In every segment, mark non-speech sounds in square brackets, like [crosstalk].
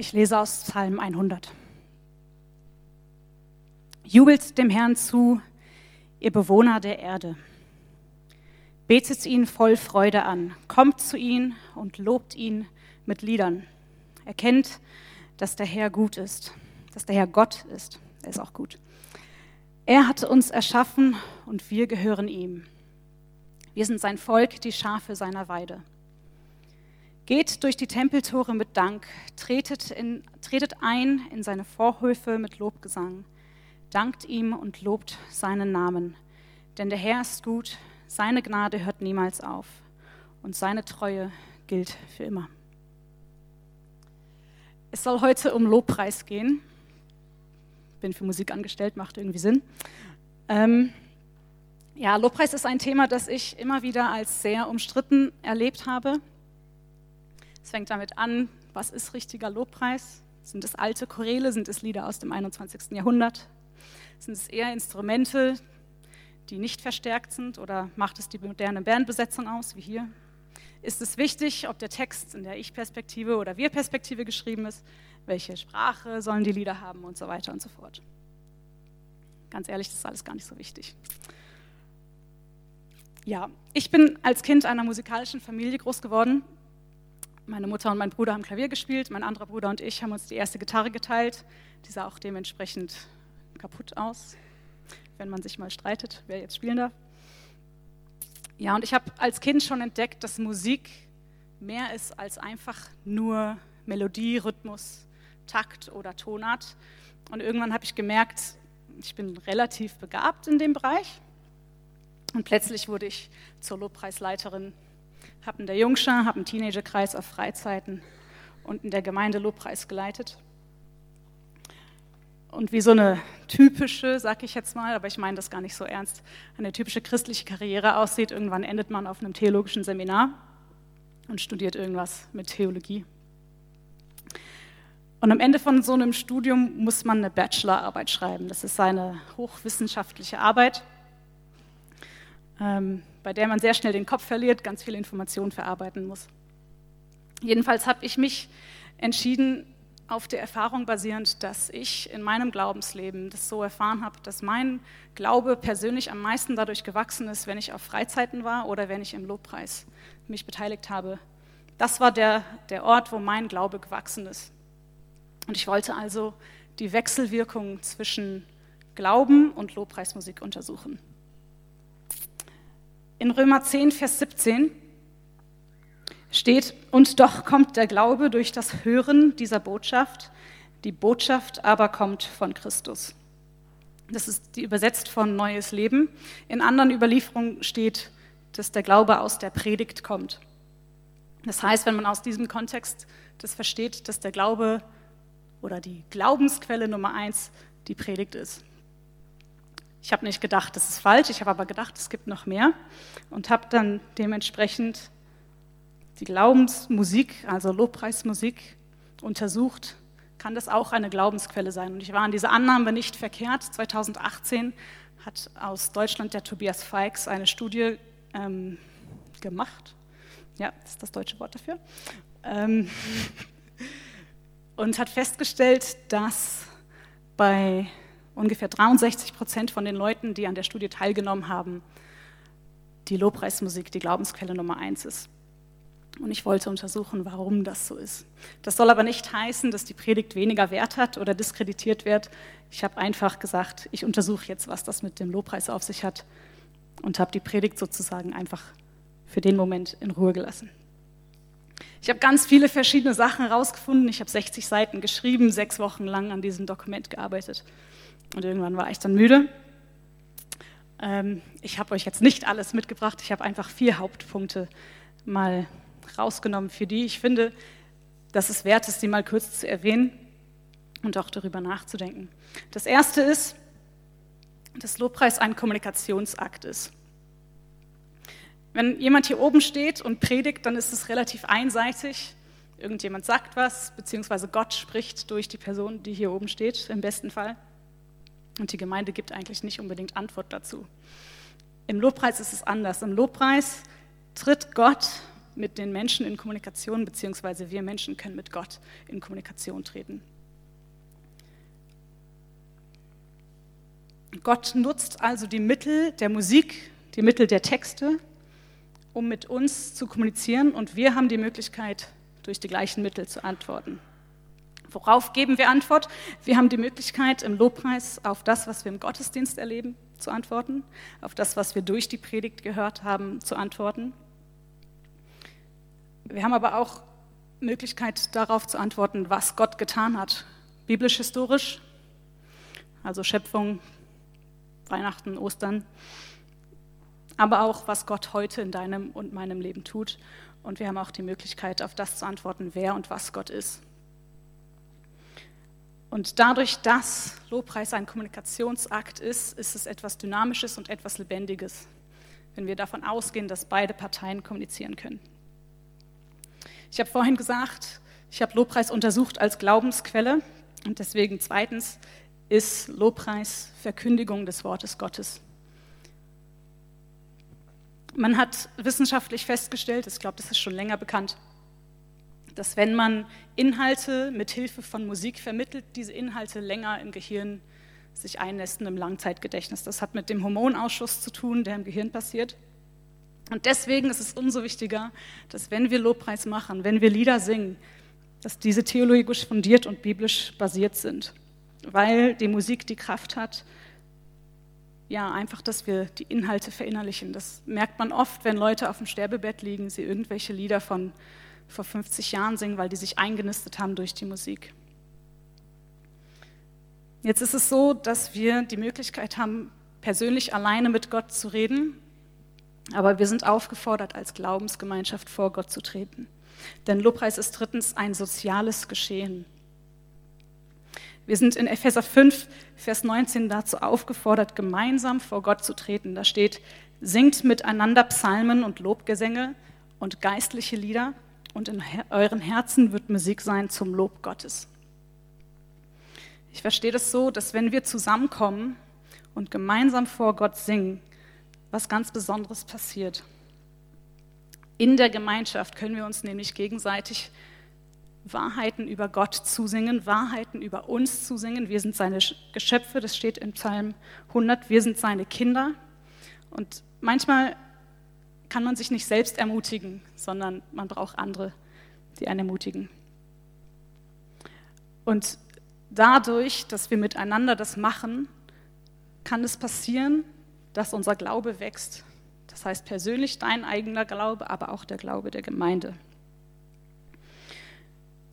Ich lese aus Psalm 100. Jubelt dem Herrn zu, ihr Bewohner der Erde. Betet ihn voll Freude an, kommt zu ihm und lobt ihn mit Liedern. Erkennt, dass der Herr gut ist, dass der Herr Gott ist. Er ist auch gut. Er hat uns erschaffen und wir gehören ihm. Wir sind sein Volk, die Schafe seiner Weide. Geht durch die Tempeltore mit Dank, tretet, in, tretet ein in seine Vorhöfe mit Lobgesang, dankt ihm und lobt seinen Namen. Denn der Herr ist gut, seine Gnade hört niemals auf und seine Treue gilt für immer. Es soll heute um Lobpreis gehen. Bin für Musik angestellt, macht irgendwie Sinn. Ähm, ja, Lobpreis ist ein Thema, das ich immer wieder als sehr umstritten erlebt habe. Es fängt damit an, was ist richtiger Lobpreis? Sind es alte Choräle? Sind es Lieder aus dem 21. Jahrhundert? Sind es eher Instrumente, die nicht verstärkt sind? Oder macht es die moderne Bandbesetzung aus, wie hier? Ist es wichtig, ob der Text in der Ich-Perspektive oder Wir-Perspektive geschrieben ist? Welche Sprache sollen die Lieder haben und so weiter und so fort? Ganz ehrlich, das ist alles gar nicht so wichtig. Ja, ich bin als Kind einer musikalischen Familie groß geworden meine Mutter und mein Bruder haben Klavier gespielt, mein anderer Bruder und ich haben uns die erste Gitarre geteilt. Die sah auch dementsprechend kaputt aus, wenn man sich mal streitet, wer jetzt spielen darf. Ja, und ich habe als Kind schon entdeckt, dass Musik mehr ist als einfach nur Melodie, Rhythmus, Takt oder Tonart. Und irgendwann habe ich gemerkt, ich bin relativ begabt in dem Bereich. Und plötzlich wurde ich zur Lobpreisleiterin habe in der Jungschar, habe einen Teenagerkreis auf Freizeiten und in der Gemeinde Lobpreis geleitet. Und wie so eine typische, sag ich jetzt mal, aber ich meine das gar nicht so ernst, eine typische christliche Karriere aussieht, irgendwann endet man auf einem theologischen Seminar und studiert irgendwas mit Theologie. Und am Ende von so einem Studium muss man eine Bachelorarbeit schreiben. Das ist eine hochwissenschaftliche Arbeit. Ähm, bei der man sehr schnell den Kopf verliert, ganz viele Informationen verarbeiten muss. Jedenfalls habe ich mich entschieden, auf der Erfahrung basierend, dass ich in meinem Glaubensleben das so erfahren habe, dass mein Glaube persönlich am meisten dadurch gewachsen ist, wenn ich auf Freizeiten war oder wenn ich im Lobpreis mich beteiligt habe. Das war der, der Ort, wo mein Glaube gewachsen ist. Und ich wollte also die Wechselwirkung zwischen Glauben und Lobpreismusik untersuchen. In Römer 10, Vers 17 steht, und doch kommt der Glaube durch das Hören dieser Botschaft, die Botschaft aber kommt von Christus. Das ist die übersetzt von Neues Leben. In anderen Überlieferungen steht, dass der Glaube aus der Predigt kommt. Das heißt, wenn man aus diesem Kontext das versteht, dass der Glaube oder die Glaubensquelle Nummer eins die Predigt ist. Ich habe nicht gedacht, das ist falsch, ich habe aber gedacht, es gibt noch mehr und habe dann dementsprechend die Glaubensmusik, also Lobpreismusik, untersucht. Kann das auch eine Glaubensquelle sein? Und ich war an dieser Annahme nicht verkehrt. 2018 hat aus Deutschland der Tobias Feix eine Studie ähm, gemacht. Ja, das ist das deutsche Wort dafür. Ähm, [laughs] und hat festgestellt, dass bei ungefähr 63 Prozent von den Leuten, die an der Studie teilgenommen haben, die Lobpreismusik die Glaubensquelle Nummer eins ist. Und ich wollte untersuchen, warum das so ist. Das soll aber nicht heißen, dass die Predigt weniger Wert hat oder diskreditiert wird. Ich habe einfach gesagt, ich untersuche jetzt, was das mit dem Lobpreis auf sich hat und habe die Predigt sozusagen einfach für den Moment in Ruhe gelassen. Ich habe ganz viele verschiedene Sachen herausgefunden. Ich habe 60 Seiten geschrieben, sechs Wochen lang an diesem Dokument gearbeitet. Und irgendwann war ich dann müde. Ähm, ich habe euch jetzt nicht alles mitgebracht. Ich habe einfach vier Hauptpunkte mal rausgenommen, für die ich finde, dass es wert ist, die mal kurz zu erwähnen und auch darüber nachzudenken. Das erste ist, dass Lobpreis ein Kommunikationsakt ist. Wenn jemand hier oben steht und predigt, dann ist es relativ einseitig. Irgendjemand sagt was, beziehungsweise Gott spricht durch die Person, die hier oben steht, im besten Fall. Und die Gemeinde gibt eigentlich nicht unbedingt Antwort dazu. Im Lobpreis ist es anders. Im Lobpreis tritt Gott mit den Menschen in Kommunikation, beziehungsweise wir Menschen können mit Gott in Kommunikation treten. Gott nutzt also die Mittel der Musik, die Mittel der Texte, um mit uns zu kommunizieren und wir haben die Möglichkeit, durch die gleichen Mittel zu antworten. Worauf geben wir Antwort? Wir haben die Möglichkeit, im Lobpreis auf das, was wir im Gottesdienst erleben, zu antworten, auf das, was wir durch die Predigt gehört haben, zu antworten. Wir haben aber auch Möglichkeit darauf zu antworten, was Gott getan hat, biblisch-historisch, also Schöpfung, Weihnachten, Ostern, aber auch, was Gott heute in deinem und meinem Leben tut. Und wir haben auch die Möglichkeit, auf das zu antworten, wer und was Gott ist. Und dadurch, dass Lobpreis ein Kommunikationsakt ist, ist es etwas Dynamisches und etwas Lebendiges, wenn wir davon ausgehen, dass beide Parteien kommunizieren können. Ich habe vorhin gesagt, ich habe Lobpreis untersucht als Glaubensquelle und deswegen zweitens ist Lobpreis Verkündigung des Wortes Gottes. Man hat wissenschaftlich festgestellt, ich glaube, das ist schon länger bekannt, dass wenn man Inhalte mit Hilfe von Musik vermittelt, diese Inhalte länger im Gehirn sich einnästen im Langzeitgedächtnis. Das hat mit dem Hormonausschuss zu tun, der im Gehirn passiert. Und deswegen ist es umso wichtiger, dass wenn wir Lobpreis machen, wenn wir Lieder singen, dass diese theologisch fundiert und biblisch basiert sind weil die Musik die Kraft hat, ja, einfach, dass wir die Inhalte verinnerlichen. Das merkt man oft, wenn Leute auf dem Sterbebett liegen, sie irgendwelche Lieder von vor 50 Jahren singen, weil die sich eingenistet haben durch die Musik. Jetzt ist es so, dass wir die Möglichkeit haben, persönlich alleine mit Gott zu reden, aber wir sind aufgefordert, als Glaubensgemeinschaft vor Gott zu treten. Denn Lobpreis ist drittens ein soziales Geschehen. Wir sind in Epheser 5, Vers 19 dazu aufgefordert, gemeinsam vor Gott zu treten. Da steht, singt miteinander Psalmen und Lobgesänge und geistliche Lieder und in euren Herzen wird Musik sein zum Lob Gottes. Ich verstehe das so, dass wenn wir zusammenkommen und gemeinsam vor Gott singen, was ganz Besonderes passiert. In der Gemeinschaft können wir uns nämlich gegenseitig Wahrheiten über Gott zusingen, Wahrheiten über uns zusingen. Wir sind seine Geschöpfe, das steht im Psalm 100, wir sind seine Kinder. Und manchmal kann man sich nicht selbst ermutigen, sondern man braucht andere, die einen ermutigen. Und dadurch, dass wir miteinander das machen, kann es passieren, dass unser Glaube wächst. Das heißt persönlich dein eigener Glaube, aber auch der Glaube der Gemeinde.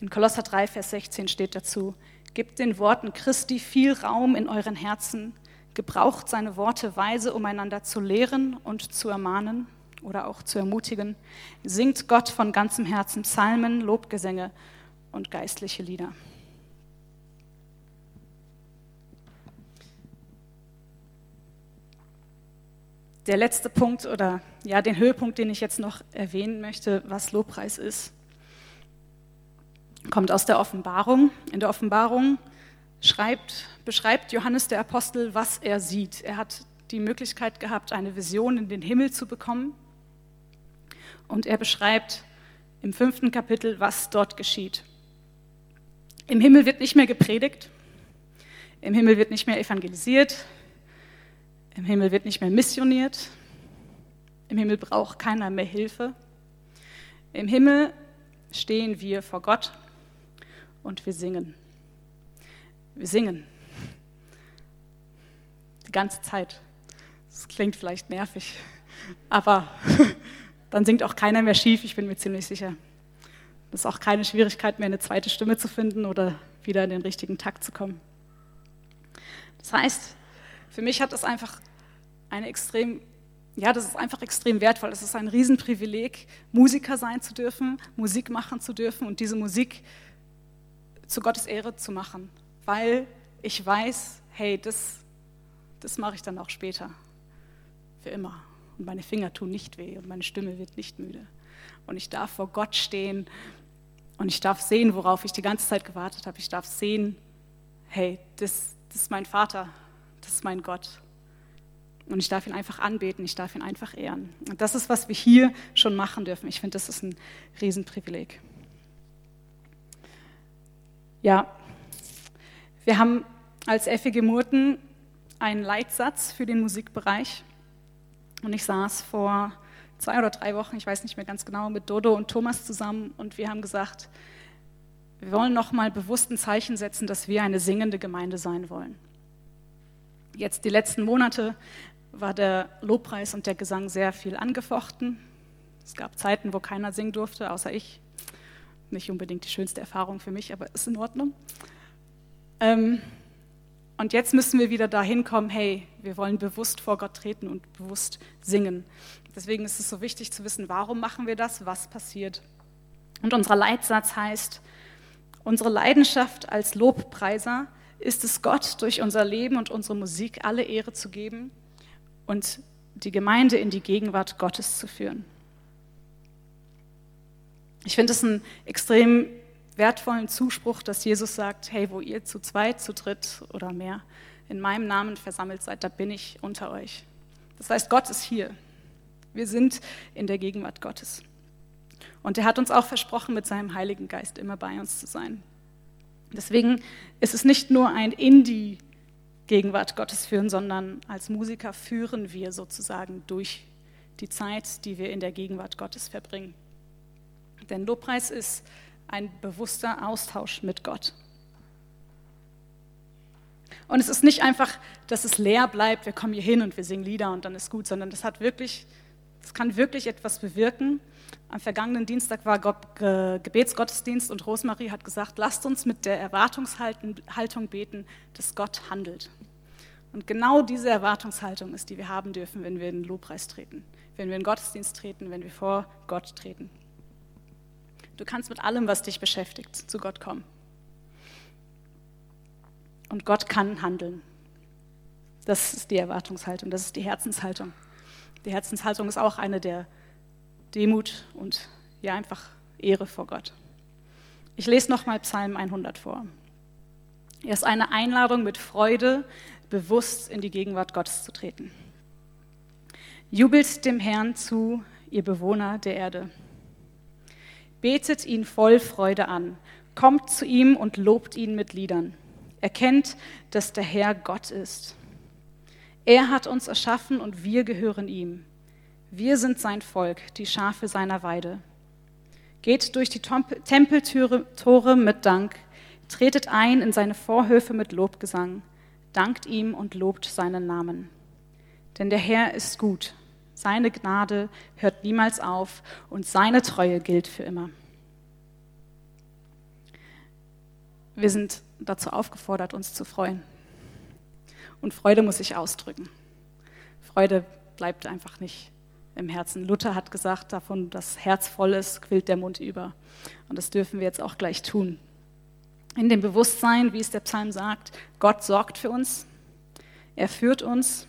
In Kolosser 3, Vers 16 steht dazu, Gebt den Worten Christi viel Raum in euren Herzen, gebraucht seine Worte weise, um einander zu lehren und zu ermahnen oder auch zu ermutigen. Singt Gott von ganzem Herzen Psalmen, Lobgesänge und geistliche Lieder. Der letzte Punkt oder ja, den Höhepunkt, den ich jetzt noch erwähnen möchte, was Lobpreis ist, kommt aus der Offenbarung. In der Offenbarung schreibt, beschreibt Johannes der Apostel, was er sieht. Er hat die Möglichkeit gehabt, eine Vision in den Himmel zu bekommen. Und er beschreibt im fünften Kapitel, was dort geschieht. Im Himmel wird nicht mehr gepredigt, im Himmel wird nicht mehr evangelisiert, im Himmel wird nicht mehr missioniert, im Himmel braucht keiner mehr Hilfe. Im Himmel stehen wir vor Gott und wir singen. Wir singen. Die ganze Zeit. Das klingt vielleicht nervig, aber [laughs] dann singt auch keiner mehr schief, ich bin mir ziemlich sicher. Das ist auch keine Schwierigkeit mehr, eine zweite Stimme zu finden oder wieder in den richtigen Takt zu kommen. Das heißt, für mich hat das einfach eine extrem, ja, das ist einfach extrem wertvoll. Es ist ein Riesenprivileg, Musiker sein zu dürfen, Musik machen zu dürfen und diese Musik zu Gottes Ehre zu machen, weil ich weiß, hey, das, das mache ich dann auch später, für immer. Und meine Finger tun nicht weh und meine Stimme wird nicht müde. Und ich darf vor Gott stehen und ich darf sehen, worauf ich die ganze Zeit gewartet habe. Ich darf sehen, hey, das, das ist mein Vater, das ist mein Gott. Und ich darf ihn einfach anbeten, ich darf ihn einfach ehren. Und das ist, was wir hier schon machen dürfen. Ich finde, das ist ein Riesenprivileg. Ja, wir haben als FEG Murten einen Leitsatz für den Musikbereich. Und ich saß vor zwei oder drei Wochen, ich weiß nicht mehr ganz genau, mit Dodo und Thomas zusammen und wir haben gesagt, wir wollen nochmal bewusst ein Zeichen setzen, dass wir eine singende Gemeinde sein wollen. Jetzt die letzten Monate war der Lobpreis und der Gesang sehr viel angefochten. Es gab Zeiten, wo keiner singen durfte, außer ich. Nicht unbedingt die schönste Erfahrung für mich, aber ist in Ordnung. Ähm, und jetzt müssen wir wieder dahin kommen, hey, wir wollen bewusst vor Gott treten und bewusst singen. Deswegen ist es so wichtig zu wissen, warum machen wir das, was passiert. Und unser Leitsatz heißt, unsere Leidenschaft als Lobpreiser ist es Gott durch unser Leben und unsere Musik alle Ehre zu geben und die Gemeinde in die Gegenwart Gottes zu führen. Ich finde es einen extrem wertvollen Zuspruch, dass Jesus sagt, hey, wo ihr zu zweit, zu dritt oder mehr in meinem Namen versammelt seid, da bin ich unter euch. Das heißt, Gott ist hier. Wir sind in der Gegenwart Gottes. Und er hat uns auch versprochen, mit seinem Heiligen Geist immer bei uns zu sein. Deswegen ist es nicht nur ein in die Gegenwart Gottes führen, sondern als Musiker führen wir sozusagen durch die Zeit, die wir in der Gegenwart Gottes verbringen. Denn Lobpreis ist ein bewusster Austausch mit Gott. Und es ist nicht einfach, dass es leer bleibt, wir kommen hier hin und wir singen Lieder und dann ist gut, sondern das hat wirklich, das kann wirklich etwas bewirken. Am vergangenen Dienstag war Gott, Ge Gebetsgottesdienst und Rosemarie hat gesagt, lasst uns mit der Erwartungshaltung beten, dass Gott handelt. Und genau diese Erwartungshaltung ist, die wir haben dürfen, wenn wir in den Lobpreis treten, wenn wir in den Gottesdienst treten, wenn wir vor Gott treten. Du kannst mit allem, was dich beschäftigt, zu Gott kommen. Und Gott kann handeln. Das ist die Erwartungshaltung, das ist die Herzenshaltung. Die Herzenshaltung ist auch eine der Demut und ja einfach Ehre vor Gott. Ich lese nochmal Psalm 100 vor. Er ist eine Einladung mit Freude, bewusst in die Gegenwart Gottes zu treten. Jubelt dem Herrn zu, ihr Bewohner der Erde. Betet ihn voll Freude an, kommt zu ihm und lobt ihn mit Liedern. Erkennt, dass der Herr Gott ist. Er hat uns erschaffen und wir gehören ihm. Wir sind sein Volk, die Schafe seiner Weide. Geht durch die Tempeltore mit Dank, tretet ein in seine Vorhöfe mit Lobgesang, dankt ihm und lobt seinen Namen. Denn der Herr ist gut seine Gnade hört niemals auf und seine Treue gilt für immer. Wir sind dazu aufgefordert, uns zu freuen. Und Freude muss sich ausdrücken. Freude bleibt einfach nicht im Herzen. Luther hat gesagt, davon das Herz voll ist, quillt der Mund über. Und das dürfen wir jetzt auch gleich tun. In dem Bewusstsein, wie es der Psalm sagt, Gott sorgt für uns, er führt uns,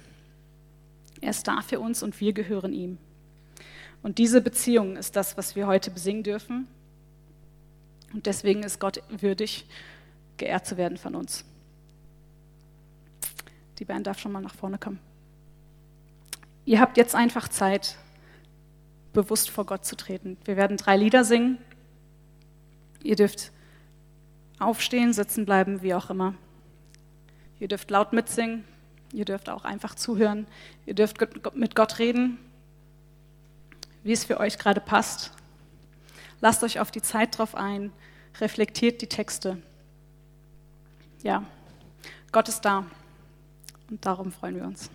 er ist da für uns und wir gehören ihm. Und diese Beziehung ist das, was wir heute besingen dürfen. Und deswegen ist Gott würdig, geehrt zu werden von uns. Die Band darf schon mal nach vorne kommen. Ihr habt jetzt einfach Zeit, bewusst vor Gott zu treten. Wir werden drei Lieder singen. Ihr dürft aufstehen, sitzen bleiben, wie auch immer. Ihr dürft laut mitsingen. Ihr dürft auch einfach zuhören. Ihr dürft mit Gott reden, wie es für euch gerade passt. Lasst euch auf die Zeit drauf ein, reflektiert die Texte. Ja, Gott ist da und darum freuen wir uns.